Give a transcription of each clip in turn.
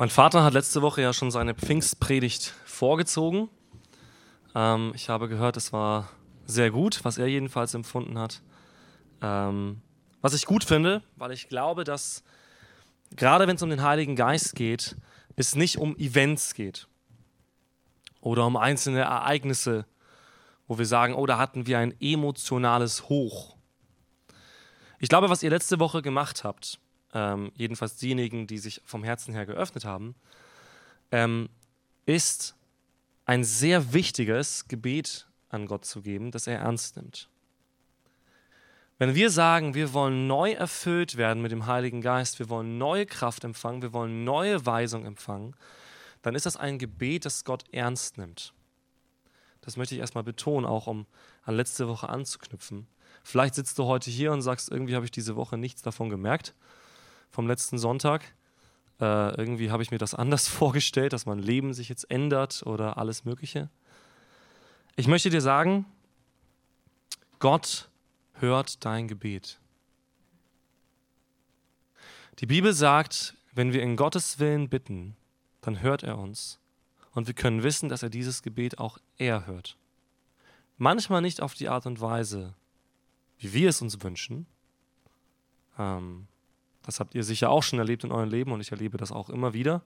Mein Vater hat letzte Woche ja schon seine Pfingstpredigt vorgezogen. Ähm, ich habe gehört, es war sehr gut, was er jedenfalls empfunden hat. Ähm, was ich gut finde, weil ich glaube, dass gerade wenn es um den Heiligen Geist geht, es nicht um Events geht oder um einzelne Ereignisse, wo wir sagen, oh, da hatten wir ein emotionales Hoch. Ich glaube, was ihr letzte Woche gemacht habt, ähm, jedenfalls diejenigen, die sich vom Herzen her geöffnet haben, ähm, ist ein sehr wichtiges Gebet an Gott zu geben, das er ernst nimmt. Wenn wir sagen, wir wollen neu erfüllt werden mit dem Heiligen Geist, wir wollen neue Kraft empfangen, wir wollen neue Weisung empfangen, dann ist das ein Gebet, das Gott ernst nimmt. Das möchte ich erstmal betonen, auch um an letzte Woche anzuknüpfen. Vielleicht sitzt du heute hier und sagst, irgendwie habe ich diese Woche nichts davon gemerkt vom letzten Sonntag. Äh, irgendwie habe ich mir das anders vorgestellt, dass mein Leben sich jetzt ändert oder alles Mögliche. Ich möchte dir sagen, Gott hört dein Gebet. Die Bibel sagt, wenn wir in Gottes Willen bitten, dann hört er uns. Und wir können wissen, dass er dieses Gebet auch er hört. Manchmal nicht auf die Art und Weise, wie wir es uns wünschen. Ähm, das habt ihr sicher auch schon erlebt in eurem Leben und ich erlebe das auch immer wieder,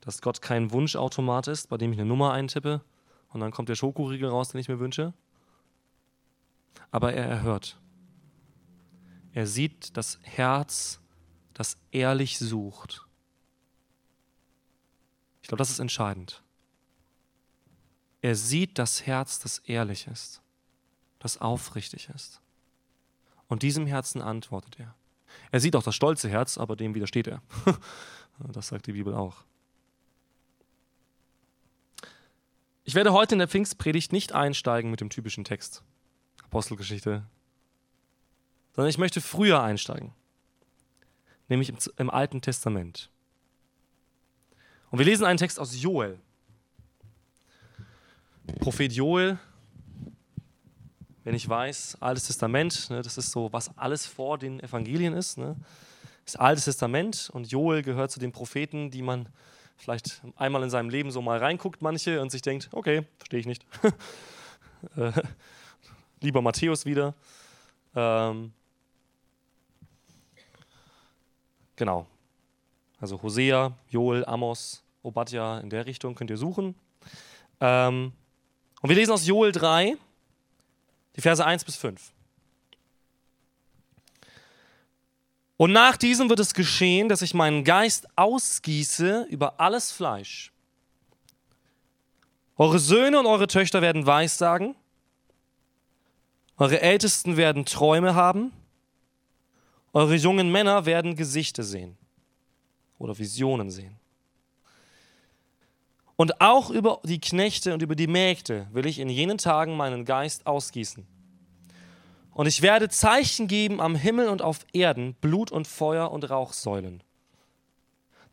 dass Gott kein Wunschautomat ist, bei dem ich eine Nummer eintippe und dann kommt der Schokoriegel raus, den ich mir wünsche. Aber er erhört. Er sieht das Herz, das ehrlich sucht. Ich glaube, das ist entscheidend. Er sieht das Herz, das ehrlich ist, das aufrichtig ist. Und diesem Herzen antwortet er. Er sieht auch das stolze Herz, aber dem widersteht er. das sagt die Bibel auch. Ich werde heute in der Pfingstpredigt nicht einsteigen mit dem typischen Text, Apostelgeschichte, sondern ich möchte früher einsteigen, nämlich im, im Alten Testament. Und wir lesen einen Text aus Joel. Prophet Joel wenn ich weiß, Altes Testament, ne, das ist so, was alles vor den Evangelien ist. Ne, das Altes Testament und Joel gehört zu den Propheten, die man vielleicht einmal in seinem Leben so mal reinguckt, manche, und sich denkt, okay, verstehe ich nicht. äh, lieber Matthäus wieder. Ähm, genau. Also Hosea, Joel, Amos, Obadja, in der Richtung könnt ihr suchen. Ähm, und wir lesen aus Joel 3, die Verse 1 bis 5. Und nach diesem wird es geschehen, dass ich meinen Geist ausgieße über alles Fleisch. Eure Söhne und eure Töchter werden Weissagen, eure Ältesten werden Träume haben, eure jungen Männer werden Gesichter sehen oder Visionen sehen. Und auch über die Knechte und über die Mägde will ich in jenen Tagen meinen Geist ausgießen. Und ich werde Zeichen geben am Himmel und auf Erden, Blut und Feuer und Rauchsäulen.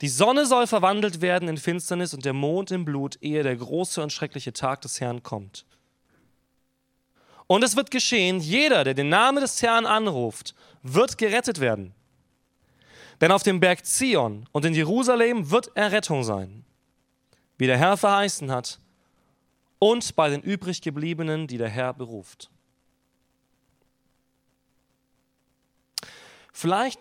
Die Sonne soll verwandelt werden in Finsternis und der Mond in Blut, ehe der große und schreckliche Tag des Herrn kommt. Und es wird geschehen, jeder, der den Namen des Herrn anruft, wird gerettet werden. Denn auf dem Berg Zion und in Jerusalem wird Errettung sein wie der Herr verheißen hat, und bei den übriggebliebenen, die der Herr beruft. Vielleicht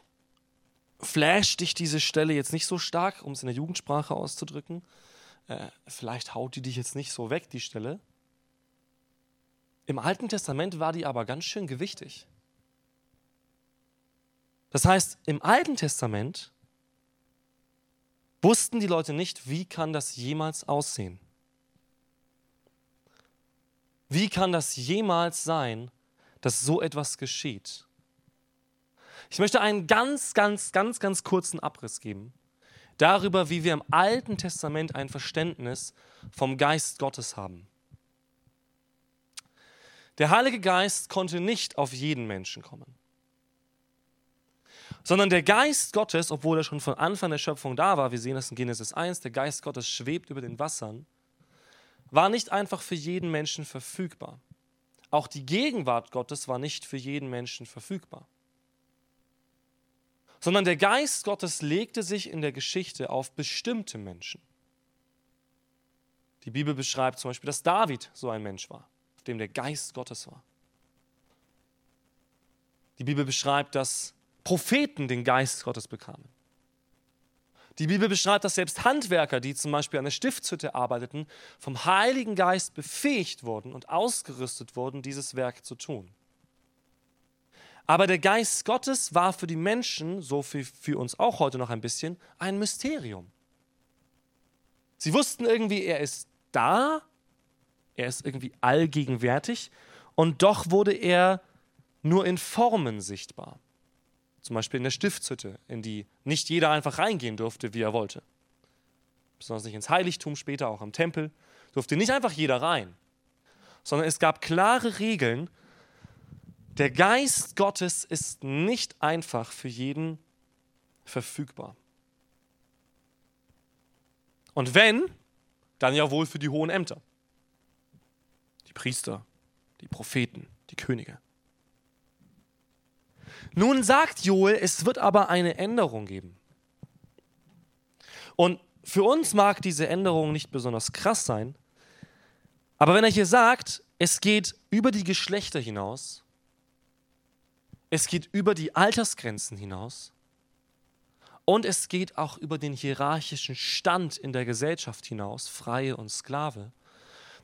flasht dich diese Stelle jetzt nicht so stark, um es in der Jugendsprache auszudrücken. Äh, vielleicht haut die dich jetzt nicht so weg, die Stelle. Im Alten Testament war die aber ganz schön gewichtig. Das heißt, im Alten Testament wussten die Leute nicht, wie kann das jemals aussehen? Wie kann das jemals sein, dass so etwas geschieht? Ich möchte einen ganz, ganz, ganz, ganz kurzen Abriss geben darüber, wie wir im Alten Testament ein Verständnis vom Geist Gottes haben. Der Heilige Geist konnte nicht auf jeden Menschen kommen sondern der Geist Gottes, obwohl er schon von Anfang der Schöpfung da war, wir sehen das in Genesis 1, der Geist Gottes schwebt über den Wassern, war nicht einfach für jeden Menschen verfügbar. Auch die Gegenwart Gottes war nicht für jeden Menschen verfügbar. sondern der Geist Gottes legte sich in der Geschichte auf bestimmte Menschen. Die Bibel beschreibt zum Beispiel, dass David so ein Mensch war, auf dem der Geist Gottes war. Die Bibel beschreibt, dass Propheten den Geist Gottes bekamen. Die Bibel beschreibt, dass selbst Handwerker, die zum Beispiel an der Stiftshütte arbeiteten, vom Heiligen Geist befähigt wurden und ausgerüstet wurden, dieses Werk zu tun. Aber der Geist Gottes war für die Menschen, so wie für uns auch heute noch ein bisschen, ein Mysterium. Sie wussten irgendwie, er ist da, er ist irgendwie allgegenwärtig und doch wurde er nur in Formen sichtbar. Zum Beispiel in der Stiftshütte, in die nicht jeder einfach reingehen durfte, wie er wollte. Besonders nicht ins Heiligtum, später auch im Tempel, durfte nicht einfach jeder rein, sondern es gab klare Regeln. Der Geist Gottes ist nicht einfach für jeden verfügbar. Und wenn, dann ja wohl für die hohen Ämter. Die Priester, die Propheten, die Könige. Nun sagt Joel, es wird aber eine Änderung geben. Und für uns mag diese Änderung nicht besonders krass sein, aber wenn er hier sagt, es geht über die Geschlechter hinaus, es geht über die Altersgrenzen hinaus und es geht auch über den hierarchischen Stand in der Gesellschaft hinaus, Freie und Sklave,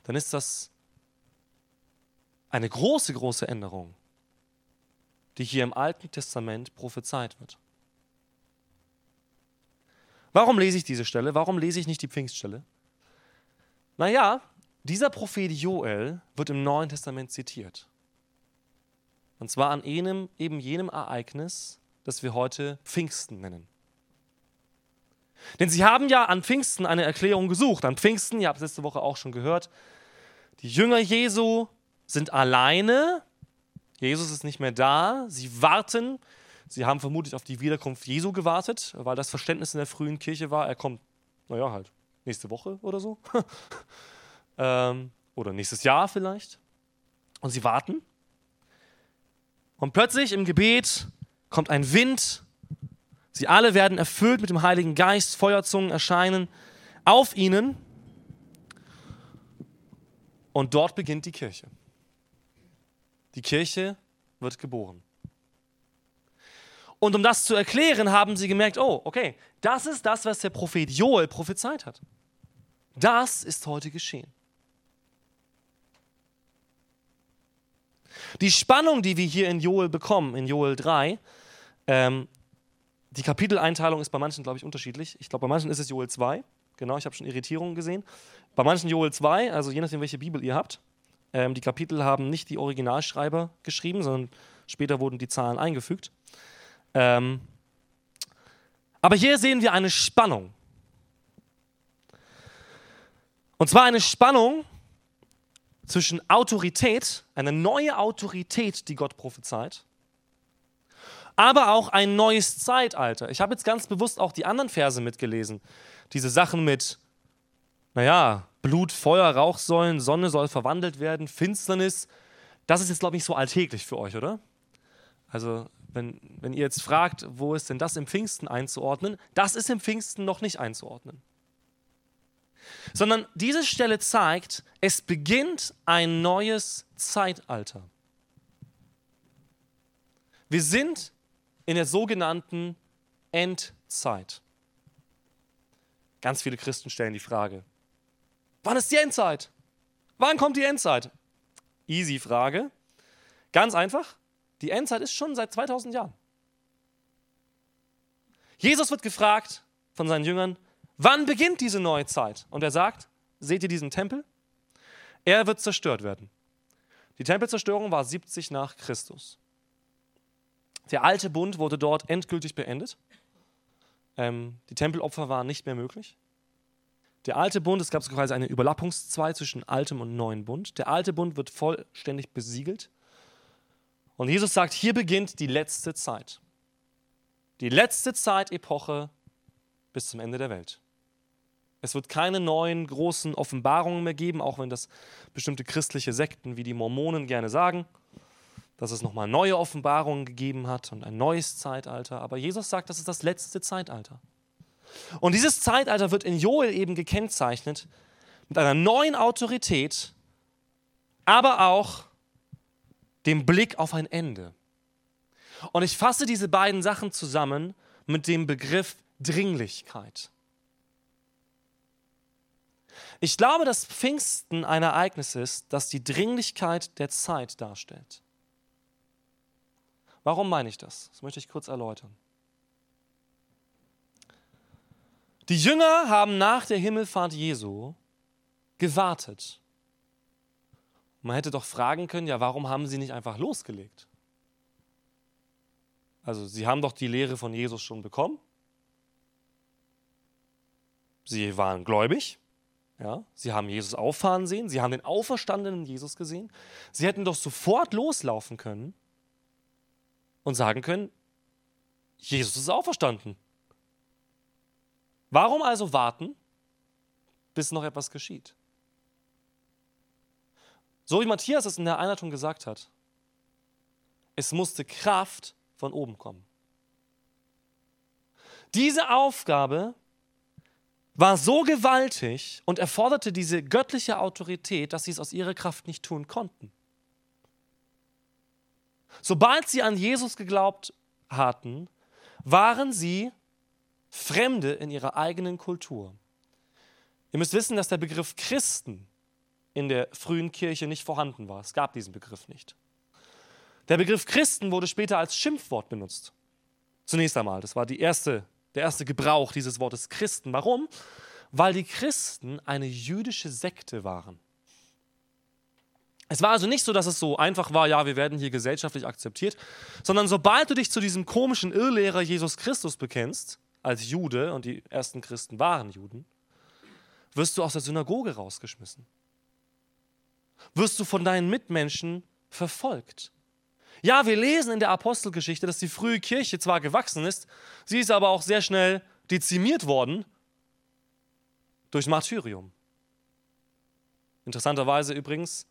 dann ist das eine große, große Änderung die hier im Alten Testament prophezeit wird. Warum lese ich diese Stelle? Warum lese ich nicht die Pfingststelle? Naja, dieser Prophet Joel wird im Neuen Testament zitiert. Und zwar an jenem, eben jenem Ereignis, das wir heute Pfingsten nennen. Denn sie haben ja an Pfingsten eine Erklärung gesucht. An Pfingsten, ihr habt es letzte Woche auch schon gehört, die Jünger Jesu sind alleine Jesus ist nicht mehr da. Sie warten. Sie haben vermutlich auf die Wiederkunft Jesu gewartet, weil das Verständnis in der frühen Kirche war, er kommt, naja, halt nächste Woche oder so. ähm, oder nächstes Jahr vielleicht. Und sie warten. Und plötzlich im Gebet kommt ein Wind. Sie alle werden erfüllt mit dem Heiligen Geist. Feuerzungen erscheinen auf ihnen. Und dort beginnt die Kirche. Die Kirche wird geboren. Und um das zu erklären, haben sie gemerkt, oh, okay, das ist das, was der Prophet Joel prophezeit hat. Das ist heute geschehen. Die Spannung, die wir hier in Joel bekommen, in Joel 3, ähm, die Kapiteleinteilung ist bei manchen, glaube ich, unterschiedlich. Ich glaube, bei manchen ist es Joel 2. Genau, ich habe schon Irritierungen gesehen. Bei manchen Joel 2, also je nachdem, welche Bibel ihr habt. Ähm, die Kapitel haben nicht die Originalschreiber geschrieben, sondern später wurden die Zahlen eingefügt. Ähm, aber hier sehen wir eine Spannung. Und zwar eine Spannung zwischen Autorität, eine neue Autorität, die Gott prophezeit, aber auch ein neues Zeitalter. Ich habe jetzt ganz bewusst auch die anderen Verse mitgelesen. Diese Sachen mit, naja, Blut, Feuer, Rauchsäulen, Sonne soll verwandelt werden, Finsternis. Das ist jetzt, glaube ich, nicht so alltäglich für euch, oder? Also, wenn, wenn ihr jetzt fragt, wo ist denn das im Pfingsten einzuordnen, das ist im Pfingsten noch nicht einzuordnen. Sondern diese Stelle zeigt, es beginnt ein neues Zeitalter. Wir sind in der sogenannten Endzeit. Ganz viele Christen stellen die Frage, Wann ist die Endzeit? Wann kommt die Endzeit? Easy Frage. Ganz einfach. Die Endzeit ist schon seit 2000 Jahren. Jesus wird gefragt von seinen Jüngern, wann beginnt diese neue Zeit? Und er sagt, seht ihr diesen Tempel? Er wird zerstört werden. Die Tempelzerstörung war 70 nach Christus. Der alte Bund wurde dort endgültig beendet. Ähm, die Tempelopfer waren nicht mehr möglich. Der alte Bund, es gab quasi eine Überlappungszeit zwischen altem und neuen Bund. Der alte Bund wird vollständig besiegelt. Und Jesus sagt, hier beginnt die letzte Zeit. Die letzte Zeitepoche bis zum Ende der Welt. Es wird keine neuen großen Offenbarungen mehr geben, auch wenn das bestimmte christliche Sekten wie die Mormonen gerne sagen. dass es nochmal neue Offenbarungen gegeben hat und ein neues Zeitalter. Aber Jesus sagt, das ist das letzte Zeitalter. Und dieses Zeitalter wird in Joel eben gekennzeichnet mit einer neuen Autorität, aber auch dem Blick auf ein Ende. Und ich fasse diese beiden Sachen zusammen mit dem Begriff Dringlichkeit. Ich glaube, dass Pfingsten ein Ereignis ist, das die Dringlichkeit der Zeit darstellt. Warum meine ich das? Das möchte ich kurz erläutern. Die Jünger haben nach der Himmelfahrt Jesu gewartet. Man hätte doch fragen können, ja, warum haben sie nicht einfach losgelegt? Also, sie haben doch die Lehre von Jesus schon bekommen. Sie waren gläubig. Ja, sie haben Jesus auffahren sehen, sie haben den auferstandenen Jesus gesehen. Sie hätten doch sofort loslaufen können und sagen können, Jesus ist auferstanden. Warum also warten, bis noch etwas geschieht? So wie Matthias es in der Einleitung gesagt hat, es musste Kraft von oben kommen. Diese Aufgabe war so gewaltig und erforderte diese göttliche Autorität, dass sie es aus ihrer Kraft nicht tun konnten. Sobald sie an Jesus geglaubt hatten, waren sie Fremde in ihrer eigenen Kultur. Ihr müsst wissen, dass der Begriff Christen in der frühen Kirche nicht vorhanden war. Es gab diesen Begriff nicht. Der Begriff Christen wurde später als Schimpfwort benutzt. Zunächst einmal, das war erste, der erste Gebrauch dieses Wortes Christen. Warum? Weil die Christen eine jüdische Sekte waren. Es war also nicht so, dass es so einfach war, ja, wir werden hier gesellschaftlich akzeptiert, sondern sobald du dich zu diesem komischen Irrlehrer Jesus Christus bekennst, als Jude, und die ersten Christen waren Juden, wirst du aus der Synagoge rausgeschmissen. Wirst du von deinen Mitmenschen verfolgt. Ja, wir lesen in der Apostelgeschichte, dass die frühe Kirche zwar gewachsen ist, sie ist aber auch sehr schnell dezimiert worden durch Martyrium. Interessanterweise übrigens,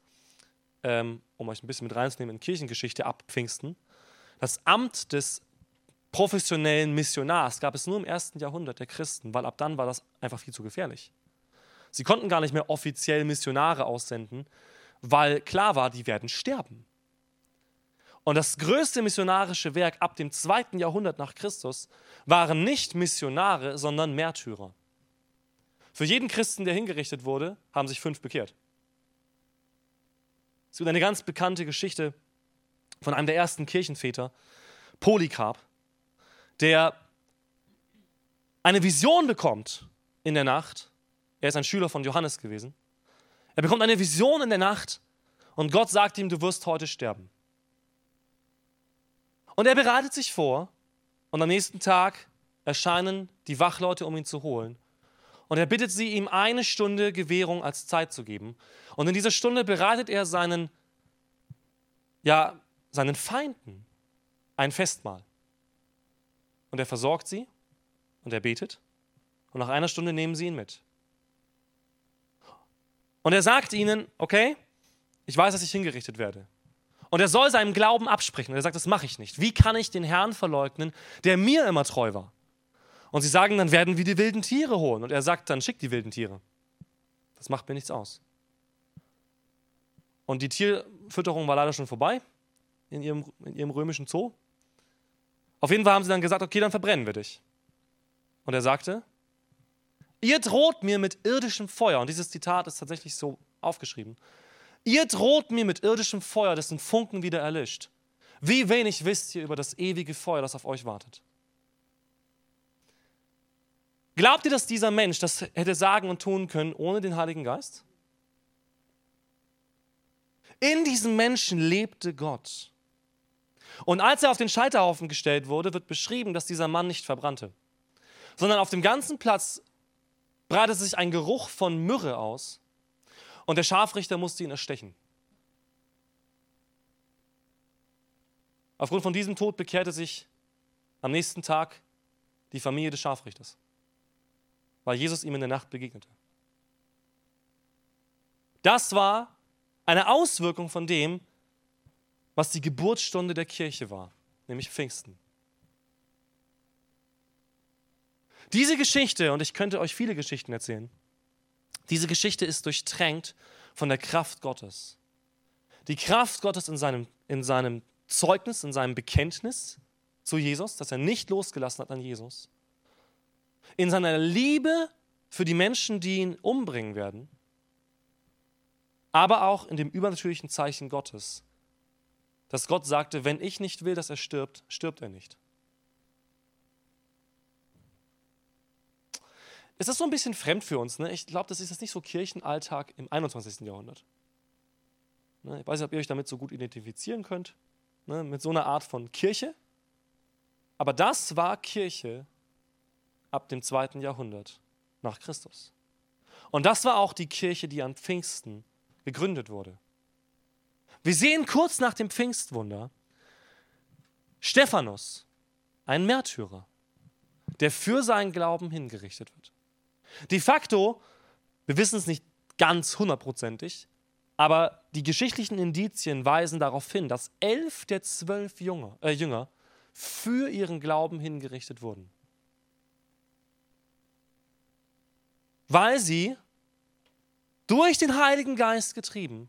ähm, um euch ein bisschen mit reinzunehmen in Kirchengeschichte ab Pfingsten, das Amt des professionellen Missionars gab es nur im ersten Jahrhundert der Christen, weil ab dann war das einfach viel zu gefährlich. Sie konnten gar nicht mehr offiziell Missionare aussenden, weil klar war, die werden sterben. Und das größte missionarische Werk ab dem zweiten Jahrhundert nach Christus waren nicht Missionare, sondern Märtyrer. Für jeden Christen, der hingerichtet wurde, haben sich fünf bekehrt. Es gibt eine ganz bekannte Geschichte von einem der ersten Kirchenväter, Polycarp, der eine Vision bekommt in der Nacht. Er ist ein Schüler von Johannes gewesen. Er bekommt eine Vision in der Nacht und Gott sagt ihm, du wirst heute sterben. Und er bereitet sich vor und am nächsten Tag erscheinen die Wachleute, um ihn zu holen. Und er bittet sie, ihm eine Stunde Gewährung als Zeit zu geben. Und in dieser Stunde bereitet er seinen, ja, seinen Feinden ein Festmahl. Und er versorgt sie und er betet. Und nach einer Stunde nehmen sie ihn mit. Und er sagt ihnen, okay, ich weiß, dass ich hingerichtet werde. Und er soll seinem Glauben absprechen. Und er sagt, das mache ich nicht. Wie kann ich den Herrn verleugnen, der mir immer treu war? Und sie sagen, dann werden wir die wilden Tiere holen. Und er sagt, dann schickt die wilden Tiere. Das macht mir nichts aus. Und die Tierfütterung war leider schon vorbei in ihrem, in ihrem römischen Zoo. Auf jeden Fall haben sie dann gesagt, okay, dann verbrennen wir dich. Und er sagte, ihr droht mir mit irdischem Feuer, und dieses Zitat ist tatsächlich so aufgeschrieben, ihr droht mir mit irdischem Feuer, dessen Funken wieder erlischt. Wie wenig wisst ihr über das ewige Feuer, das auf euch wartet? Glaubt ihr, dass dieser Mensch das hätte sagen und tun können ohne den Heiligen Geist? In diesem Menschen lebte Gott. Und als er auf den Scheiterhaufen gestellt wurde, wird beschrieben, dass dieser Mann nicht verbrannte, sondern auf dem ganzen Platz breitete sich ein Geruch von Myrrhe aus und der Scharfrichter musste ihn erstechen. Aufgrund von diesem Tod bekehrte sich am nächsten Tag die Familie des Scharfrichters, weil Jesus ihm in der Nacht begegnete. Das war eine Auswirkung von dem, was die Geburtsstunde der Kirche war, nämlich Pfingsten. Diese Geschichte, und ich könnte euch viele Geschichten erzählen, diese Geschichte ist durchtränkt von der Kraft Gottes. Die Kraft Gottes in seinem, in seinem Zeugnis, in seinem Bekenntnis zu Jesus, dass er nicht losgelassen hat an Jesus. In seiner Liebe für die Menschen, die ihn umbringen werden. Aber auch in dem übernatürlichen Zeichen Gottes, dass Gott sagte, wenn ich nicht will, dass er stirbt, stirbt er nicht. Es ist so ein bisschen fremd für uns. Ne? Ich glaube, das ist jetzt nicht so Kirchenalltag im 21. Jahrhundert. Ne? Ich weiß nicht, ob ihr euch damit so gut identifizieren könnt, ne? mit so einer Art von Kirche. Aber das war Kirche ab dem zweiten Jahrhundert nach Christus. Und das war auch die Kirche, die an Pfingsten gegründet wurde. Wir sehen kurz nach dem Pfingstwunder Stephanus, ein Märtyrer, der für seinen Glauben hingerichtet wird. De facto, wir wissen es nicht ganz hundertprozentig, aber die geschichtlichen Indizien weisen darauf hin, dass elf der zwölf Jünger, äh, Jünger für ihren Glauben hingerichtet wurden. Weil sie durch den Heiligen Geist getrieben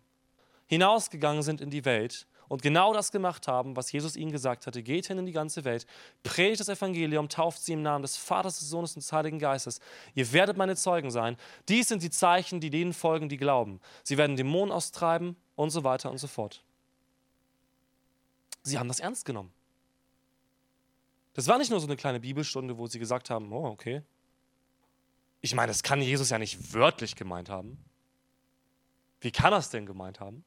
hinausgegangen sind in die Welt und genau das gemacht haben, was Jesus ihnen gesagt hatte. Geht hin in die ganze Welt, predigt das Evangelium, tauft sie im Namen des Vaters, des Sohnes und des Heiligen Geistes. Ihr werdet meine Zeugen sein. Dies sind die Zeichen, die denen folgen, die glauben. Sie werden Dämonen austreiben und so weiter und so fort. Sie haben das ernst genommen. Das war nicht nur so eine kleine Bibelstunde, wo sie gesagt haben, oh, okay. Ich meine, das kann Jesus ja nicht wörtlich gemeint haben. Wie kann er es denn gemeint haben?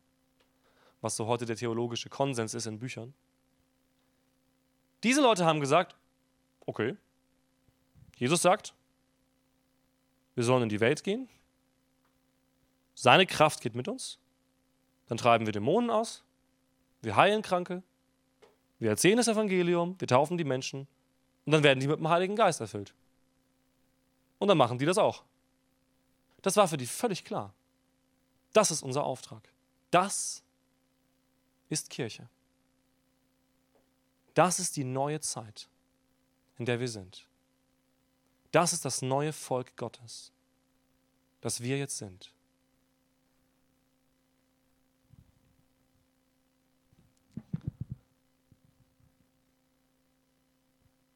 Was so heute der theologische Konsens ist in Büchern. Diese Leute haben gesagt, okay, Jesus sagt, wir sollen in die Welt gehen, seine Kraft geht mit uns, dann treiben wir Dämonen aus, wir heilen Kranke, wir erzählen das Evangelium, wir taufen die Menschen und dann werden die mit dem Heiligen Geist erfüllt. Und dann machen die das auch. Das war für die völlig klar. Das ist unser Auftrag. Das ist Kirche. Das ist die neue Zeit, in der wir sind. Das ist das neue Volk Gottes, das wir jetzt sind.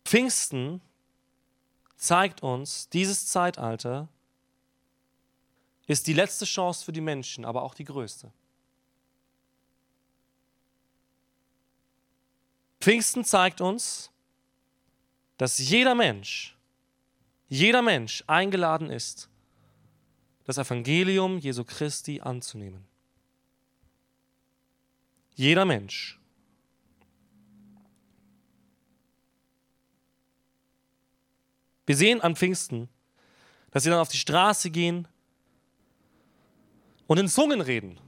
Pfingsten zeigt uns, dieses Zeitalter ist die letzte Chance für die Menschen, aber auch die größte. Pfingsten zeigt uns, dass jeder Mensch, jeder Mensch eingeladen ist, das Evangelium Jesu Christi anzunehmen. Jeder Mensch. Wir sehen an Pfingsten, dass sie dann auf die Straße gehen und in Zungen reden.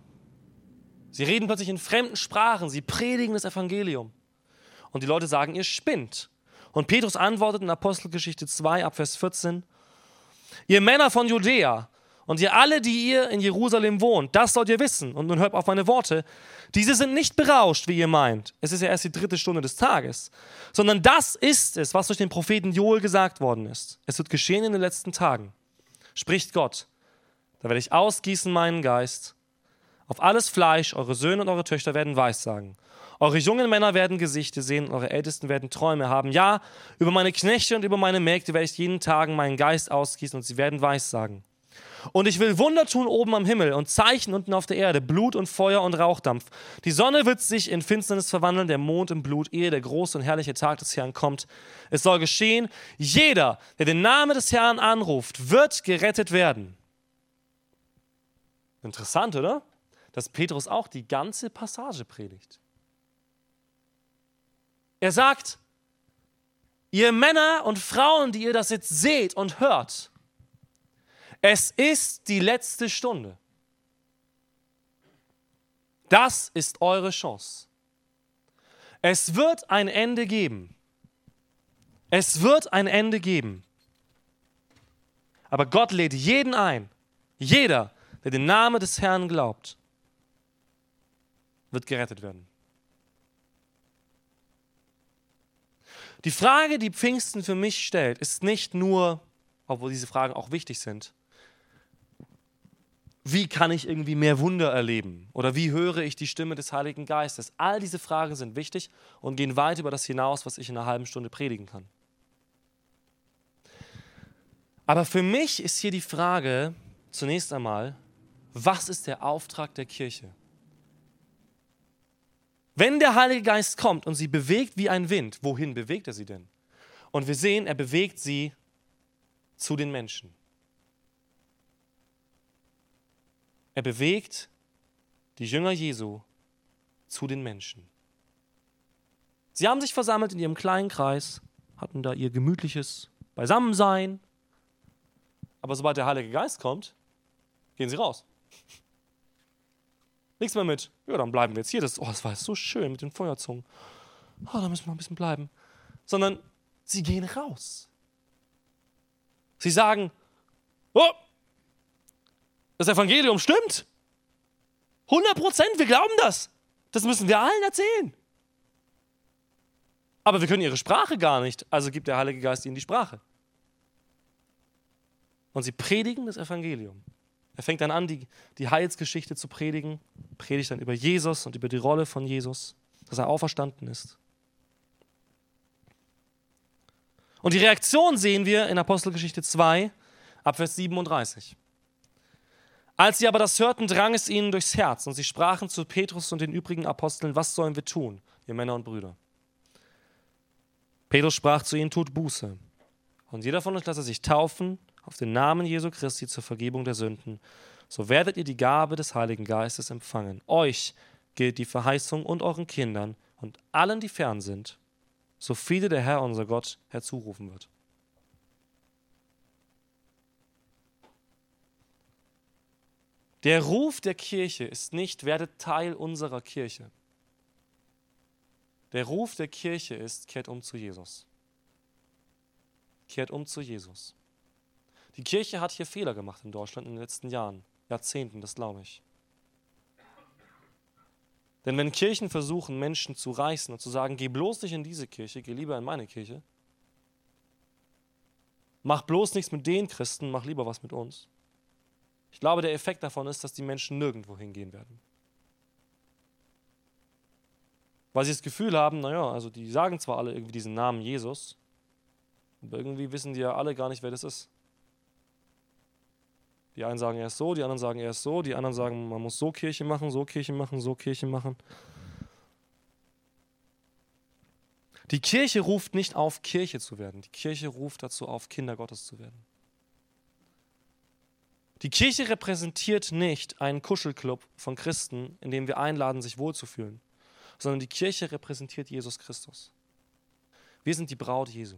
Sie reden plötzlich in fremden Sprachen, sie predigen das Evangelium. Und die Leute sagen, ihr spinnt. Und Petrus antwortet in Apostelgeschichte 2 ab Vers 14, ihr Männer von Judäa und ihr alle, die ihr in Jerusalem wohnt, das sollt ihr wissen. Und nun hört auf meine Worte, diese sind nicht berauscht, wie ihr meint. Es ist ja erst die dritte Stunde des Tages. Sondern das ist es, was durch den Propheten Joel gesagt worden ist. Es wird geschehen in den letzten Tagen. Spricht Gott. Da werde ich ausgießen meinen Geist. Auf alles Fleisch, eure Söhne und eure Töchter werden Weissagen. Eure jungen Männer werden Gesichter sehen, eure Ältesten werden Träume haben. Ja, über meine Knechte und über meine Mägde werde ich jeden Tag meinen Geist ausgießen und sie werden Weissagen. Und ich will Wunder tun oben am Himmel und Zeichen unten auf der Erde, Blut und Feuer und Rauchdampf. Die Sonne wird sich in Finsternis verwandeln, der Mond in Blut, ehe der große und herrliche Tag des Herrn kommt. Es soll geschehen, jeder, der den Namen des Herrn anruft, wird gerettet werden. Interessant, oder? Dass Petrus auch die ganze Passage predigt. Er sagt, ihr Männer und Frauen, die ihr das jetzt seht und hört, es ist die letzte Stunde. Das ist eure Chance. Es wird ein Ende geben. Es wird ein Ende geben. Aber Gott lädt jeden ein. Jeder, der den Namen des Herrn glaubt, wird gerettet werden. Die Frage, die Pfingsten für mich stellt, ist nicht nur, obwohl diese Fragen auch wichtig sind, wie kann ich irgendwie mehr Wunder erleben? Oder wie höre ich die Stimme des Heiligen Geistes? All diese Fragen sind wichtig und gehen weit über das hinaus, was ich in einer halben Stunde predigen kann. Aber für mich ist hier die Frage zunächst einmal, was ist der Auftrag der Kirche? Wenn der Heilige Geist kommt und sie bewegt wie ein Wind, wohin bewegt er sie denn? Und wir sehen, er bewegt sie zu den Menschen. Er bewegt die Jünger Jesu zu den Menschen. Sie haben sich versammelt in ihrem kleinen Kreis, hatten da ihr gemütliches Beisammensein. Aber sobald der Heilige Geist kommt, gehen sie raus. Nichts mehr mit. Ja, dann bleiben wir jetzt hier. Das, oh, das war so schön mit den Feuerzungen. Oh, da müssen wir ein bisschen bleiben. Sondern sie gehen raus. Sie sagen, oh, das Evangelium stimmt. 100 Prozent, wir glauben das. Das müssen wir allen erzählen. Aber wir können ihre Sprache gar nicht, also gibt der Heilige Geist ihnen die Sprache. Und sie predigen das Evangelium. Er fängt dann an, die, die Heilsgeschichte zu predigen, predigt dann über Jesus und über die Rolle von Jesus, dass er auferstanden ist. Und die Reaktion sehen wir in Apostelgeschichte 2, ab Vers 37. Als sie aber das hörten, drang es ihnen durchs Herz und sie sprachen zu Petrus und den übrigen Aposteln, was sollen wir tun, ihr Männer und Brüder? Petrus sprach zu ihnen, tut Buße. Und jeder von euch lasse sich taufen auf den Namen Jesu Christi zur Vergebung der Sünden. So werdet ihr die Gabe des Heiligen Geistes empfangen. Euch gilt die Verheißung und euren Kindern und allen, die fern sind, so viele der Herr unser Gott herzurufen wird. Der Ruf der Kirche ist nicht, werdet Teil unserer Kirche. Der Ruf der Kirche ist, kehrt um zu Jesus. Kehrt um zu Jesus. Die Kirche hat hier Fehler gemacht in Deutschland in den letzten Jahren, Jahrzehnten, das glaube ich. Denn wenn Kirchen versuchen, Menschen zu reißen und zu sagen, geh bloß nicht in diese Kirche, geh lieber in meine Kirche, mach bloß nichts mit den Christen, mach lieber was mit uns, ich glaube, der Effekt davon ist, dass die Menschen nirgendwo hingehen werden. Weil sie das Gefühl haben, naja, also die sagen zwar alle irgendwie diesen Namen Jesus, aber irgendwie wissen die ja alle gar nicht, wer das ist. Die einen sagen, er ist so, die anderen sagen, er ist so, die anderen sagen, man muss so Kirche machen, so Kirche machen, so Kirche machen. Die Kirche ruft nicht auf, Kirche zu werden. Die Kirche ruft dazu auf, Kinder Gottes zu werden. Die Kirche repräsentiert nicht einen Kuschelclub von Christen, in dem wir einladen, sich wohlzufühlen, sondern die Kirche repräsentiert Jesus Christus. Wir sind die Braut Jesu.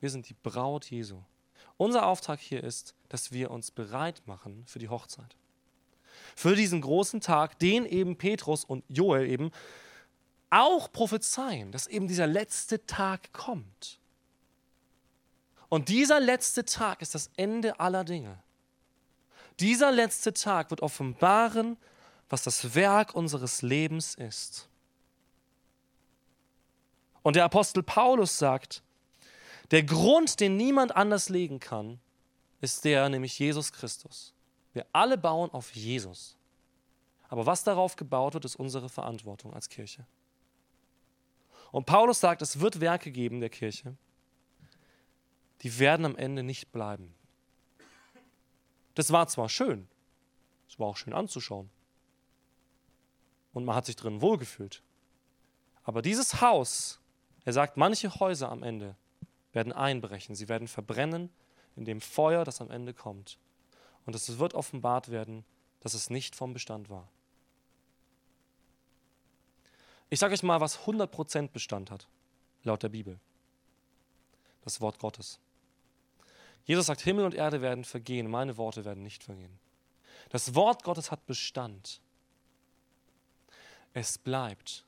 Wir sind die Braut Jesu. Unser Auftrag hier ist, dass wir uns bereit machen für die Hochzeit. Für diesen großen Tag, den eben Petrus und Joel eben auch prophezeien, dass eben dieser letzte Tag kommt. Und dieser letzte Tag ist das Ende aller Dinge. Dieser letzte Tag wird offenbaren, was das Werk unseres Lebens ist. Und der Apostel Paulus sagt, der Grund, den niemand anders legen kann, ist der, nämlich Jesus Christus. Wir alle bauen auf Jesus. Aber was darauf gebaut wird, ist unsere Verantwortung als Kirche. Und Paulus sagt, es wird Werke geben der Kirche, die werden am Ende nicht bleiben. Das war zwar schön, es war auch schön anzuschauen und man hat sich drin wohlgefühlt, aber dieses Haus, er sagt, manche Häuser am Ende werden einbrechen, sie werden verbrennen in dem Feuer, das am Ende kommt. Und es wird offenbart werden, dass es nicht vom Bestand war. Ich sage euch mal, was 100% Bestand hat, laut der Bibel. Das Wort Gottes. Jesus sagt, Himmel und Erde werden vergehen, meine Worte werden nicht vergehen. Das Wort Gottes hat Bestand. Es bleibt.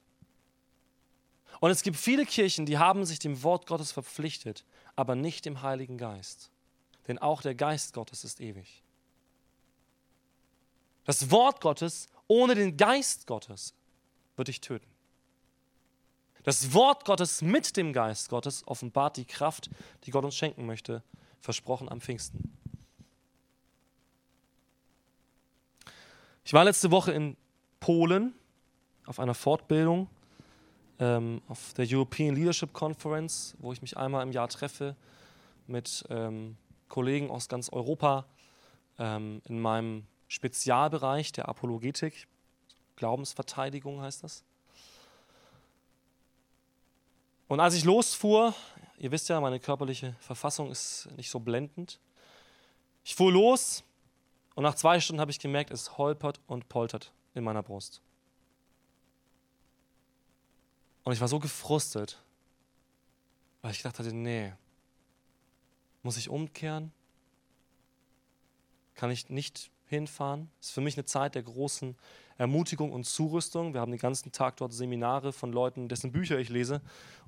Und es gibt viele Kirchen, die haben sich dem Wort Gottes verpflichtet, aber nicht dem Heiligen Geist. Denn auch der Geist Gottes ist ewig. Das Wort Gottes ohne den Geist Gottes wird dich töten. Das Wort Gottes mit dem Geist Gottes offenbart die Kraft, die Gott uns schenken möchte, versprochen am Pfingsten. Ich war letzte Woche in Polen auf einer Fortbildung ähm, auf der European Leadership Conference, wo ich mich einmal im Jahr treffe mit ähm, Kollegen aus ganz Europa ähm, in meinem Spezialbereich der Apologetik, Glaubensverteidigung heißt das. Und als ich losfuhr, ihr wisst ja, meine körperliche Verfassung ist nicht so blendend. Ich fuhr los und nach zwei Stunden habe ich gemerkt, es holpert und poltert in meiner Brust. Und ich war so gefrustet, weil ich gedacht hatte, nee, muss ich umkehren? Kann ich nicht hinfahren? Das ist für mich eine Zeit der großen Ermutigung und Zurüstung. Wir haben den ganzen Tag dort Seminare von Leuten, dessen Bücher ich lese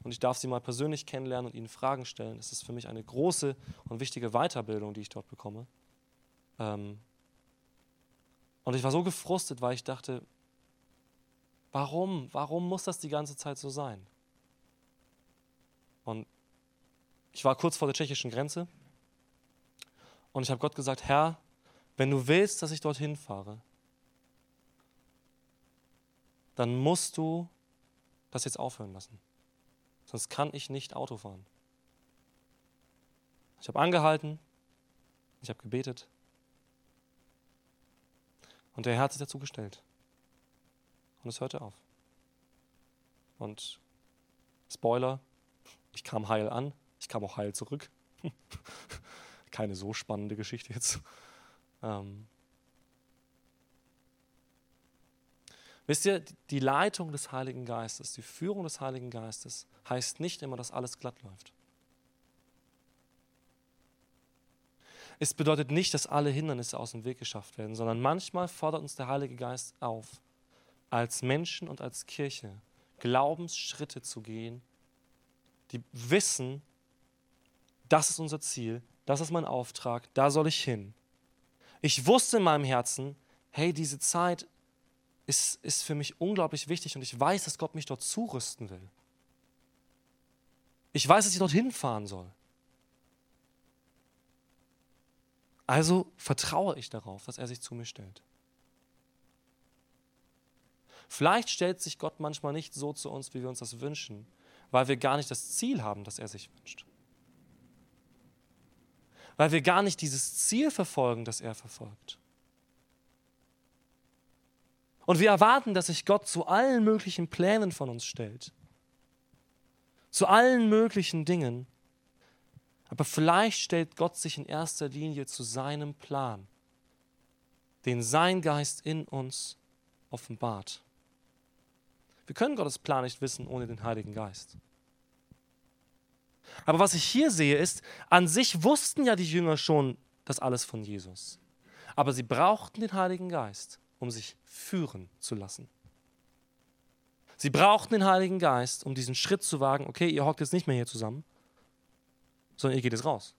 und ich darf sie mal persönlich kennenlernen und ihnen Fragen stellen. Das ist für mich eine große und wichtige Weiterbildung, die ich dort bekomme. Ähm und ich war so gefrustet, weil ich dachte, warum, warum muss das die ganze Zeit so sein? Und ich war kurz vor der tschechischen Grenze und ich habe Gott gesagt, Herr, wenn du willst, dass ich dorthin fahre, dann musst du das jetzt aufhören lassen. Sonst kann ich nicht Auto fahren. Ich habe angehalten, ich habe gebetet und der Herr hat sich dazu gestellt. Und es hörte auf. Und Spoiler, ich kam heil an, ich kam auch heil zurück. Keine so spannende Geschichte jetzt. Ähm, Wisst ihr, die Leitung des Heiligen Geistes, die Führung des Heiligen Geistes heißt nicht immer, dass alles glatt läuft. Es bedeutet nicht, dass alle Hindernisse aus dem Weg geschafft werden, sondern manchmal fordert uns der Heilige Geist auf, als Menschen und als Kirche Glaubensschritte zu gehen, die wissen, das ist unser Ziel, das ist mein Auftrag, da soll ich hin. Ich wusste in meinem Herzen, hey, diese Zeit ist, ist für mich unglaublich wichtig und ich weiß, dass Gott mich dort zurüsten will. Ich weiß, dass ich dorthin fahren soll. Also vertraue ich darauf, dass er sich zu mir stellt. Vielleicht stellt sich Gott manchmal nicht so zu uns, wie wir uns das wünschen, weil wir gar nicht das Ziel haben, das er sich wünscht. Weil wir gar nicht dieses Ziel verfolgen, das er verfolgt. Und wir erwarten, dass sich Gott zu allen möglichen Plänen von uns stellt. Zu allen möglichen Dingen. Aber vielleicht stellt Gott sich in erster Linie zu seinem Plan, den sein Geist in uns offenbart. Wir können Gottes Plan nicht wissen ohne den Heiligen Geist. Aber was ich hier sehe, ist, an sich wussten ja die Jünger schon das alles von Jesus. Aber sie brauchten den Heiligen Geist um sich führen zu lassen. Sie brauchten den Heiligen Geist, um diesen Schritt zu wagen, okay, ihr hockt jetzt nicht mehr hier zusammen, sondern ihr geht jetzt raus.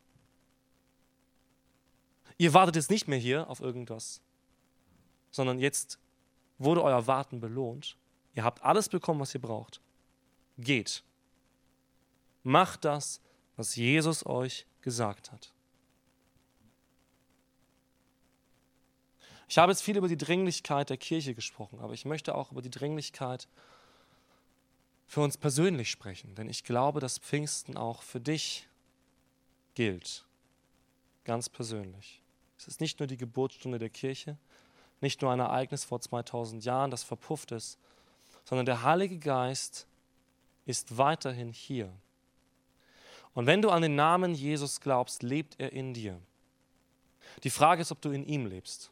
Ihr wartet jetzt nicht mehr hier auf irgendwas, sondern jetzt wurde euer Warten belohnt. Ihr habt alles bekommen, was ihr braucht. Geht. Macht das, was Jesus euch gesagt hat. Ich habe jetzt viel über die Dringlichkeit der Kirche gesprochen, aber ich möchte auch über die Dringlichkeit für uns persönlich sprechen, denn ich glaube, dass Pfingsten auch für dich gilt, ganz persönlich. Es ist nicht nur die Geburtsstunde der Kirche, nicht nur ein Ereignis vor 2000 Jahren, das verpufft ist, sondern der Heilige Geist ist weiterhin hier. Und wenn du an den Namen Jesus glaubst, lebt er in dir. Die Frage ist, ob du in ihm lebst.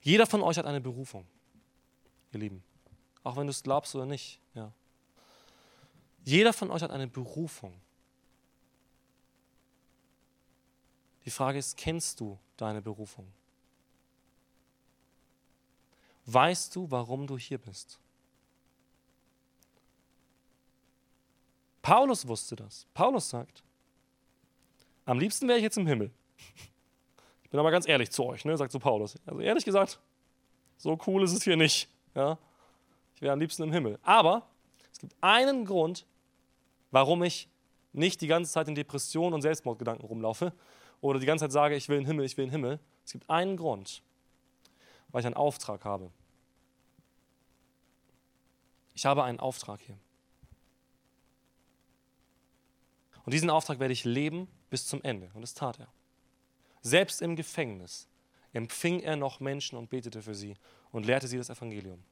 Jeder von euch hat eine Berufung, ihr Lieben. Auch wenn du es glaubst oder nicht. Ja. Jeder von euch hat eine Berufung. Die Frage ist, kennst du deine Berufung? Weißt du, warum du hier bist? Paulus wusste das. Paulus sagt, am liebsten wäre ich jetzt im Himmel bin aber ganz ehrlich zu euch, ne, sagt so Paulus. Also ehrlich gesagt, so cool ist es hier nicht. Ja? Ich wäre am liebsten im Himmel. Aber es gibt einen Grund, warum ich nicht die ganze Zeit in Depressionen und Selbstmordgedanken rumlaufe oder die ganze Zeit sage, ich will in den Himmel, ich will in den Himmel. Es gibt einen Grund, weil ich einen Auftrag habe. Ich habe einen Auftrag hier. Und diesen Auftrag werde ich leben bis zum Ende. Und das tat er. Selbst im Gefängnis empfing er noch Menschen und betete für sie und lehrte sie das Evangelium.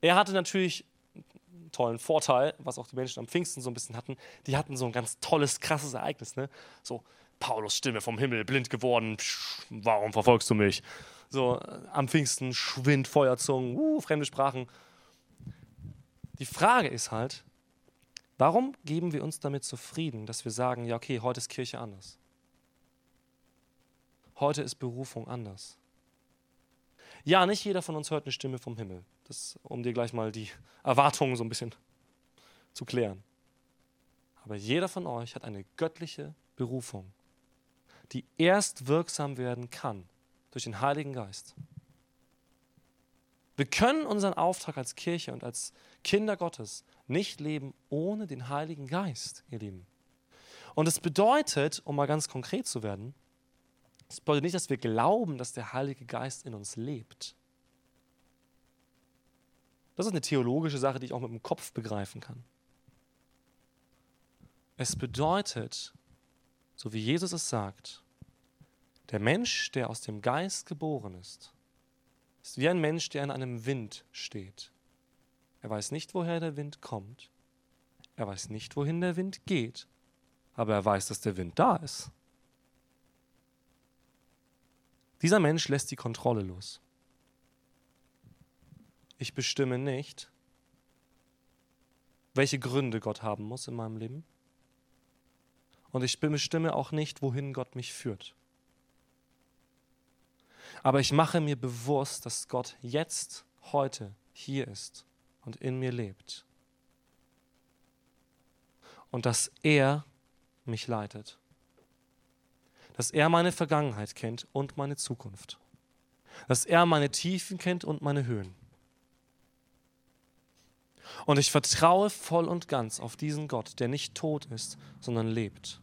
Er hatte natürlich einen tollen Vorteil, was auch die Menschen am Pfingsten so ein bisschen hatten. Die hatten so ein ganz tolles, krasses Ereignis. Ne? So, Paulus Stimme vom Himmel, blind geworden, psch, warum verfolgst du mich? So, äh, am Pfingsten, Schwind, Feuerzungen, uh, fremde Sprachen. Die Frage ist halt, warum geben wir uns damit zufrieden, dass wir sagen, ja, okay, heute ist Kirche anders? Heute ist Berufung anders. Ja, nicht jeder von uns hört eine Stimme vom Himmel. Das, um dir gleich mal die Erwartungen so ein bisschen zu klären. Aber jeder von euch hat eine göttliche Berufung, die erst wirksam werden kann durch den Heiligen Geist. Wir können unseren Auftrag als Kirche und als Kinder Gottes nicht leben ohne den Heiligen Geist, ihr Lieben. Und es bedeutet, um mal ganz konkret zu werden, es bedeutet nicht, dass wir glauben, dass der Heilige Geist in uns lebt. Das ist eine theologische Sache, die ich auch mit dem Kopf begreifen kann. Es bedeutet, so wie Jesus es sagt, der Mensch, der aus dem Geist geboren ist, ist wie ein Mensch, der in einem Wind steht. Er weiß nicht, woher der Wind kommt. Er weiß nicht, wohin der Wind geht. Aber er weiß, dass der Wind da ist. Dieser Mensch lässt die Kontrolle los. Ich bestimme nicht, welche Gründe Gott haben muss in meinem Leben. Und ich bestimme auch nicht, wohin Gott mich führt. Aber ich mache mir bewusst, dass Gott jetzt, heute hier ist und in mir lebt. Und dass er mich leitet. Dass er meine Vergangenheit kennt und meine Zukunft. Dass er meine Tiefen kennt und meine Höhen. Und ich vertraue voll und ganz auf diesen Gott, der nicht tot ist, sondern lebt.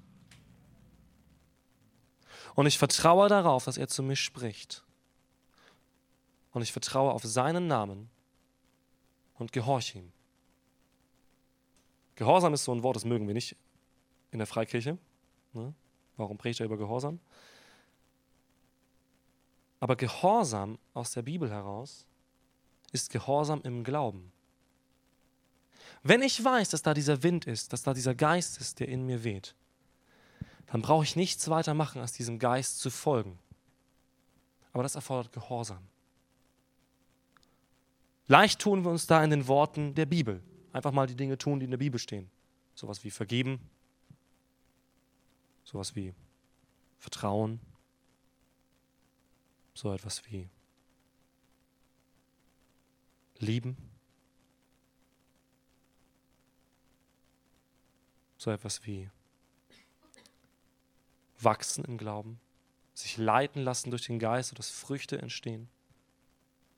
Und ich vertraue darauf, dass er zu mir spricht. Und ich vertraue auf seinen Namen und gehorche ihm. Gehorsam ist so ein Wort, das mögen wir nicht in der Freikirche. Ne? Warum predigt er über Gehorsam? Aber Gehorsam aus der Bibel heraus ist Gehorsam im Glauben. Wenn ich weiß, dass da dieser Wind ist, dass da dieser Geist ist, der in mir weht, dann brauche ich nichts weiter machen, als diesem Geist zu folgen. Aber das erfordert Gehorsam. Leicht tun wir uns da in den Worten der Bibel. Einfach mal die Dinge tun, die in der Bibel stehen. Sowas wie vergeben, sowas wie Vertrauen, so etwas wie lieben. so etwas wie wachsen im Glauben, sich leiten lassen durch den Geist, sodass Früchte entstehen,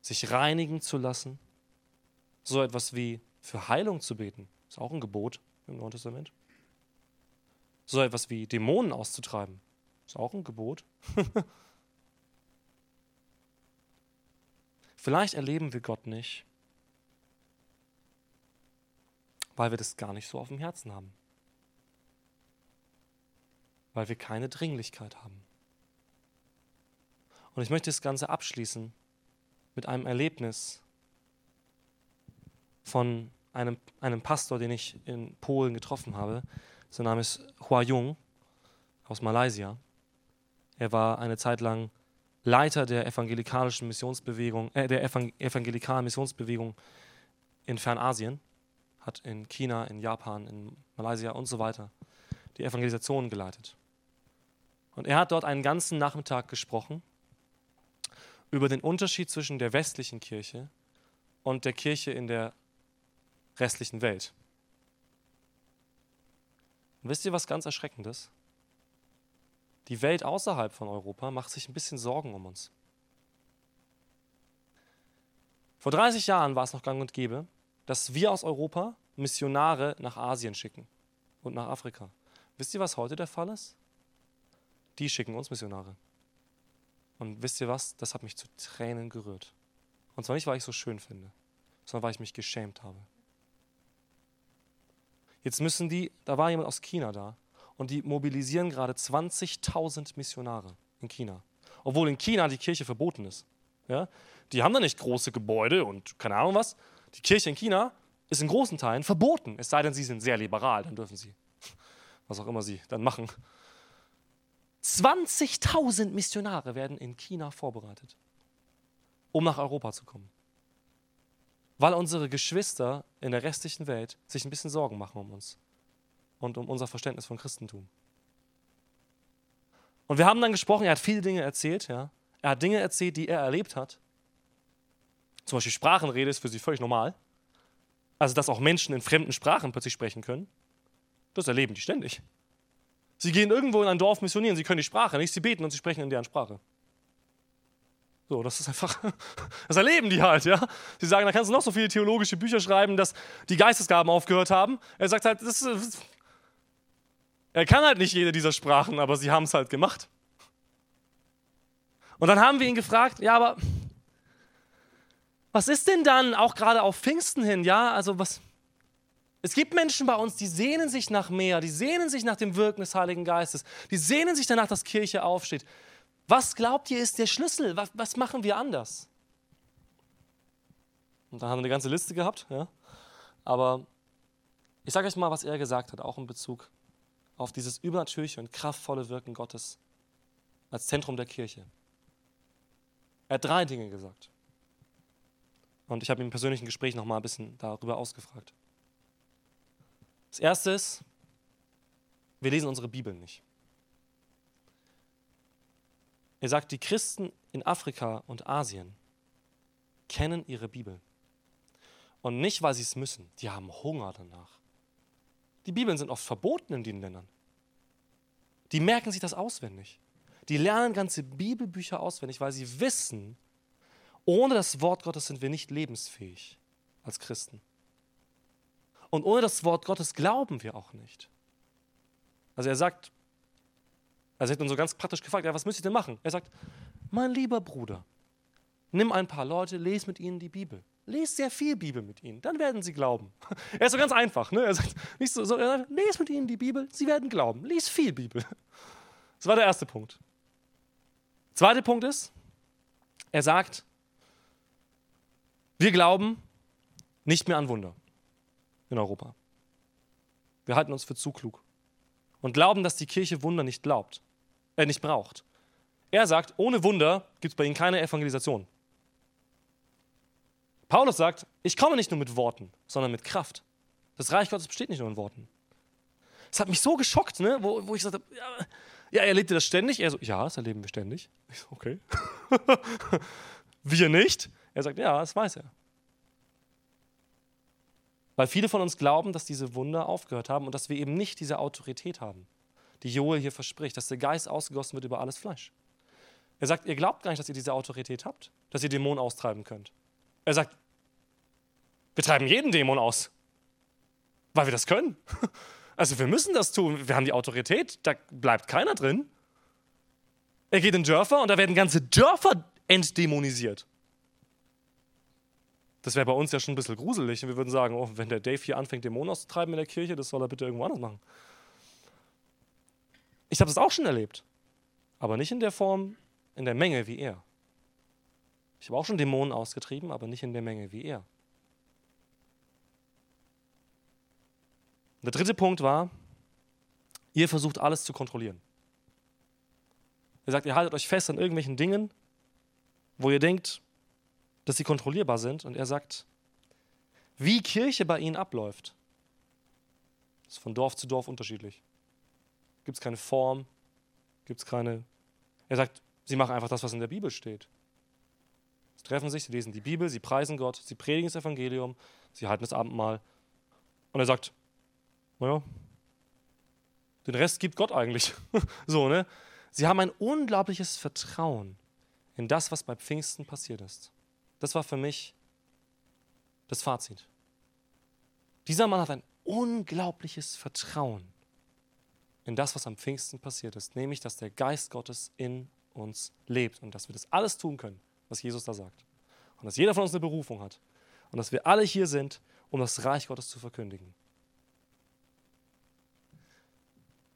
sich reinigen zu lassen, so etwas wie für Heilung zu beten, ist auch ein Gebot im Neuen Testament. So etwas wie Dämonen auszutreiben, ist auch ein Gebot. Vielleicht erleben wir Gott nicht, weil wir das gar nicht so auf dem Herzen haben weil wir keine Dringlichkeit haben. Und ich möchte das Ganze abschließen mit einem Erlebnis von einem, einem Pastor, den ich in Polen getroffen habe. Sein Name ist Hua Jung aus Malaysia. Er war eine Zeit lang Leiter der evangelikalischen Missionsbewegung, äh, der evangelikalen Missionsbewegung in Fernasien, hat in China, in Japan, in Malaysia und so weiter die Evangelisation geleitet. Und er hat dort einen ganzen Nachmittag gesprochen über den Unterschied zwischen der westlichen Kirche und der Kirche in der restlichen Welt. Und wisst ihr, was ganz Erschreckendes? Die Welt außerhalb von Europa macht sich ein bisschen Sorgen um uns. Vor 30 Jahren war es noch gang und gäbe, dass wir aus Europa Missionare nach Asien schicken und nach Afrika. Wisst ihr, was heute der Fall ist? Die schicken uns Missionare. Und wisst ihr was? Das hat mich zu Tränen gerührt. Und zwar nicht, weil ich es so schön finde, sondern weil ich mich geschämt habe. Jetzt müssen die, da war jemand aus China da, und die mobilisieren gerade 20.000 Missionare in China. Obwohl in China die Kirche verboten ist. Ja? Die haben da nicht große Gebäude und keine Ahnung was. Die Kirche in China ist in großen Teilen verboten. Es sei denn, sie sind sehr liberal, dann dürfen sie, was auch immer sie dann machen. 20.000 Missionare werden in China vorbereitet, um nach Europa zu kommen. Weil unsere Geschwister in der restlichen Welt sich ein bisschen Sorgen machen um uns und um unser Verständnis von Christentum. Und wir haben dann gesprochen, er hat viele Dinge erzählt, ja. Er hat Dinge erzählt, die er erlebt hat. Zum Beispiel Sprachenrede ist für sie völlig normal. Also, dass auch Menschen in fremden Sprachen plötzlich sprechen können. Das erleben die ständig. Sie gehen irgendwo in ein Dorf missionieren, sie können die Sprache nicht, sie beten und sie sprechen in deren Sprache. So, das ist einfach, das erleben die halt, ja. Sie sagen, da kannst du noch so viele theologische Bücher schreiben, dass die Geistesgaben aufgehört haben. Er sagt halt, das ist, er kann halt nicht jede dieser Sprachen, aber sie haben es halt gemacht. Und dann haben wir ihn gefragt, ja, aber was ist denn dann auch gerade auf Pfingsten hin, ja? Also was, es gibt Menschen bei uns, die sehnen sich nach mehr, die sehnen sich nach dem Wirken des Heiligen Geistes, die sehnen sich danach, dass Kirche aufsteht. Was glaubt ihr ist der Schlüssel? Was, was machen wir anders? Und dann haben wir eine ganze Liste gehabt, ja. Aber ich sage euch mal, was er gesagt hat, auch in Bezug auf dieses übernatürliche und kraftvolle Wirken Gottes als Zentrum der Kirche. Er hat drei Dinge gesagt. Und ich habe ihn im persönlichen Gespräch noch mal ein bisschen darüber ausgefragt. Das erste ist, wir lesen unsere Bibel nicht. Er sagt, die Christen in Afrika und Asien kennen ihre Bibel. Und nicht, weil sie es müssen, die haben Hunger danach. Die Bibeln sind oft verboten in den Ländern. Die merken sich das auswendig. Die lernen ganze Bibelbücher auswendig, weil sie wissen, ohne das Wort Gottes sind wir nicht lebensfähig als Christen. Und ohne das Wort Gottes glauben wir auch nicht. Also er sagt, also er hat dann so ganz praktisch gefragt, ja, was müsste ich denn machen? Er sagt, mein lieber Bruder, nimm ein paar Leute, lese mit ihnen die Bibel. Lest sehr viel Bibel mit ihnen, dann werden sie glauben. Er ist so ganz einfach. Ne? Er sagt, nicht so, so, er sagt, lest mit ihnen die Bibel, sie werden glauben. Lies viel Bibel. Das war der erste Punkt. Zweiter Punkt ist, er sagt, wir glauben nicht mehr an Wunder in Europa. Wir halten uns für zu klug und glauben, dass die Kirche Wunder nicht glaubt, äh, nicht braucht. Er sagt, ohne Wunder gibt es bei ihnen keine Evangelisation. Paulus sagt, ich komme nicht nur mit Worten, sondern mit Kraft. Das Reich Gottes besteht nicht nur in Worten. Das hat mich so geschockt, ne? wo, wo ich sagte, ja, ja, erlebt ihr das ständig? Er so, ja, das erleben wir ständig. Ich so, okay. wir nicht? Er sagt, ja, das weiß er. Weil viele von uns glauben, dass diese Wunder aufgehört haben und dass wir eben nicht diese Autorität haben, die Joel hier verspricht, dass der Geist ausgegossen wird über alles Fleisch. Er sagt, ihr glaubt gar nicht, dass ihr diese Autorität habt, dass ihr Dämonen austreiben könnt. Er sagt, wir treiben jeden Dämon aus, weil wir das können. Also wir müssen das tun, wir haben die Autorität, da bleibt keiner drin. Er geht in Dörfer und da werden ganze Dörfer entdämonisiert. Das wäre bei uns ja schon ein bisschen gruselig. Und wir würden sagen, oh, wenn der Dave hier anfängt, Dämonen auszutreiben in der Kirche, das soll er bitte irgendwo anders machen. Ich habe das auch schon erlebt. Aber nicht in der Form, in der Menge wie er. Ich habe auch schon Dämonen ausgetrieben, aber nicht in der Menge wie er. der dritte Punkt war, ihr versucht alles zu kontrollieren. Er sagt, ihr haltet euch fest an irgendwelchen Dingen, wo ihr denkt, dass sie kontrollierbar sind. Und er sagt, wie Kirche bei ihnen abläuft, ist von Dorf zu Dorf unterschiedlich. Gibt es keine Form, gibt es keine. Er sagt, sie machen einfach das, was in der Bibel steht. Sie treffen sich, sie lesen die Bibel, sie preisen Gott, sie predigen das Evangelium, sie halten das Abendmahl. Und er sagt, naja, den Rest gibt Gott eigentlich. so, ne? Sie haben ein unglaubliches Vertrauen in das, was bei Pfingsten passiert ist. Das war für mich Das Fazit. Dieser Mann hat ein unglaubliches Vertrauen in das, was am Pfingsten passiert ist, nämlich dass der Geist Gottes in uns lebt und dass wir das alles tun können, was Jesus da sagt. Und dass jeder von uns eine Berufung hat und dass wir alle hier sind, um das Reich Gottes zu verkündigen.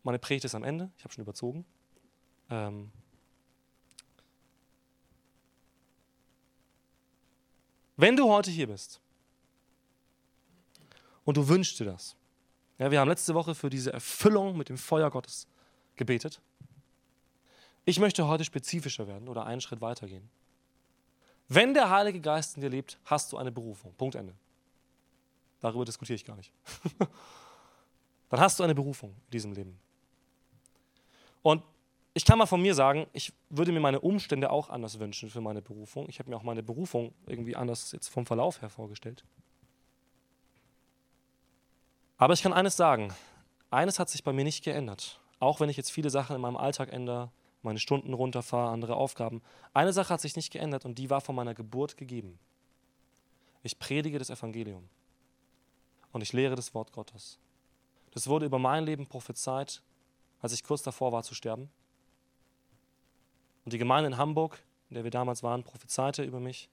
Meine Predigt ist am Ende, ich habe schon überzogen. Ähm Wenn du heute hier bist und du wünschst dir das, ja, wir haben letzte Woche für diese Erfüllung mit dem Feuer Gottes gebetet. Ich möchte heute spezifischer werden oder einen Schritt weitergehen. Wenn der Heilige Geist in dir lebt, hast du eine Berufung. Punkt Ende. Darüber diskutiere ich gar nicht. Dann hast du eine Berufung in diesem Leben. Und ich kann mal von mir sagen, ich würde mir meine Umstände auch anders wünschen für meine Berufung. Ich habe mir auch meine Berufung irgendwie anders jetzt vom Verlauf her vorgestellt. Aber ich kann eines sagen, eines hat sich bei mir nicht geändert. Auch wenn ich jetzt viele Sachen in meinem Alltag ändere, meine Stunden runterfahre, andere Aufgaben. Eine Sache hat sich nicht geändert und die war von meiner Geburt gegeben. Ich predige das Evangelium und ich lehre das Wort Gottes. Das wurde über mein Leben prophezeit, als ich kurz davor war zu sterben. Und die Gemeinde in Hamburg, in der wir damals waren, prophezeite über mich.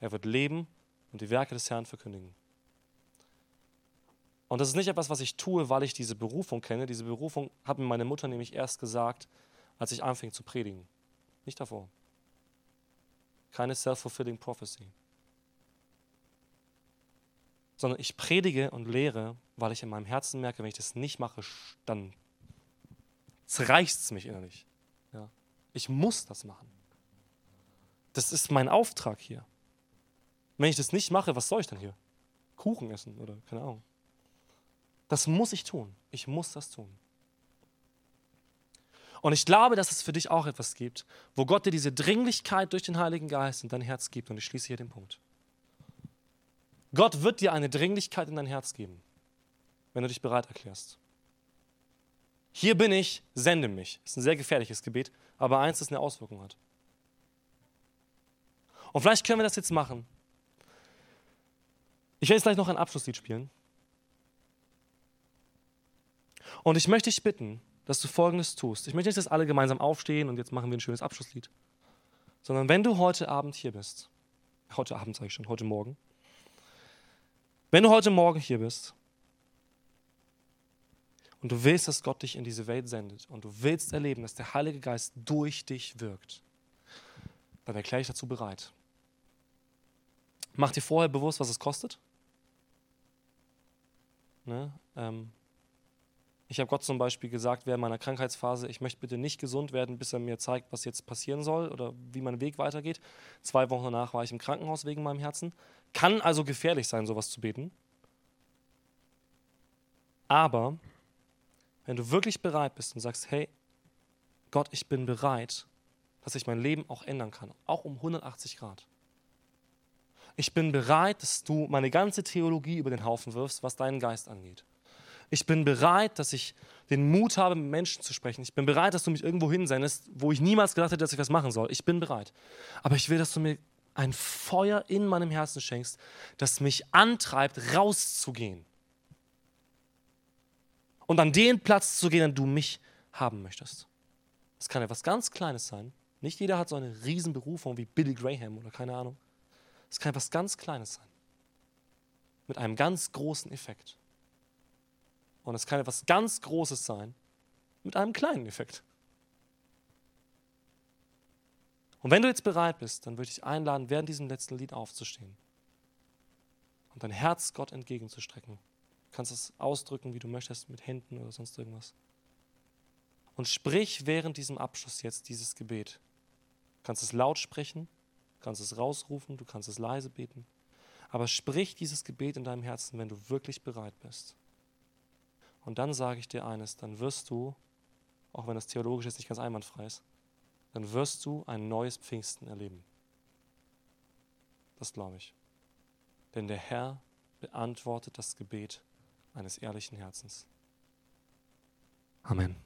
Er wird leben und die Werke des Herrn verkündigen. Und das ist nicht etwas, was ich tue, weil ich diese Berufung kenne. Diese Berufung hat mir meine Mutter nämlich erst gesagt, als ich anfing zu predigen. Nicht davor. Keine self-fulfilling prophecy. Sondern ich predige und lehre, weil ich in meinem Herzen merke, wenn ich das nicht mache, dann zerreißt es mich innerlich. Ja. Ich muss das machen. Das ist mein Auftrag hier. Wenn ich das nicht mache, was soll ich dann hier? Kuchen essen oder keine Ahnung. Das muss ich tun. Ich muss das tun. Und ich glaube, dass es für dich auch etwas gibt, wo Gott dir diese Dringlichkeit durch den Heiligen Geist in dein Herz gibt. Und ich schließe hier den Punkt. Gott wird dir eine Dringlichkeit in dein Herz geben, wenn du dich bereit erklärst. Hier bin ich, sende mich. Das ist ein sehr gefährliches Gebet, aber eins, das eine Auswirkung hat. Und vielleicht können wir das jetzt machen. Ich werde jetzt gleich noch ein Abschlusslied spielen. Und ich möchte dich bitten, dass du Folgendes tust. Ich möchte nicht, dass alle gemeinsam aufstehen und jetzt machen wir ein schönes Abschlusslied. Sondern wenn du heute Abend hier bist, heute Abend sage ich schon, heute Morgen, wenn du heute Morgen hier bist und du willst, dass Gott dich in diese Welt sendet und du willst erleben, dass der Heilige Geist durch dich wirkt, dann erkläre ich dazu bereit. Mach dir vorher bewusst, was es kostet. Ne? Ähm, ich habe Gott zum Beispiel gesagt während meiner Krankheitsphase, ich möchte bitte nicht gesund werden, bis er mir zeigt, was jetzt passieren soll oder wie mein Weg weitergeht. Zwei Wochen danach war ich im Krankenhaus wegen meinem Herzen. Kann also gefährlich sein, sowas zu beten. Aber wenn du wirklich bereit bist und sagst, hey, Gott, ich bin bereit, dass ich mein Leben auch ändern kann, auch um 180 Grad. Ich bin bereit, dass du meine ganze Theologie über den Haufen wirfst, was deinen Geist angeht. Ich bin bereit, dass ich den Mut habe, mit Menschen zu sprechen. Ich bin bereit, dass du mich irgendwo hinsendest, wo ich niemals gedacht hätte, dass ich was machen soll. Ich bin bereit. Aber ich will, dass du mir ein Feuer in meinem Herzen schenkst, das mich antreibt, rauszugehen. Und an den Platz zu gehen, an du mich haben möchtest. Das kann etwas ganz Kleines sein. Nicht jeder hat so eine Riesenberufung wie Billy Graham oder keine Ahnung. Es kann etwas ganz Kleines sein. Mit einem ganz großen Effekt. Und es kann etwas ganz Großes sein mit einem kleinen Effekt. Und wenn du jetzt bereit bist, dann würde ich dich einladen, während diesem letzten Lied aufzustehen und dein Herz Gott entgegenzustrecken. Du kannst es ausdrücken, wie du möchtest, mit Händen oder sonst irgendwas. Und sprich während diesem Abschluss jetzt dieses Gebet. Du kannst es laut sprechen, du kannst es rausrufen, du kannst es leise beten. Aber sprich dieses Gebet in deinem Herzen, wenn du wirklich bereit bist. Und dann sage ich dir eines, dann wirst du, auch wenn das theologisch jetzt nicht ganz einwandfrei ist, dann wirst du ein neues Pfingsten erleben. Das glaube ich. Denn der Herr beantwortet das Gebet eines ehrlichen Herzens. Amen.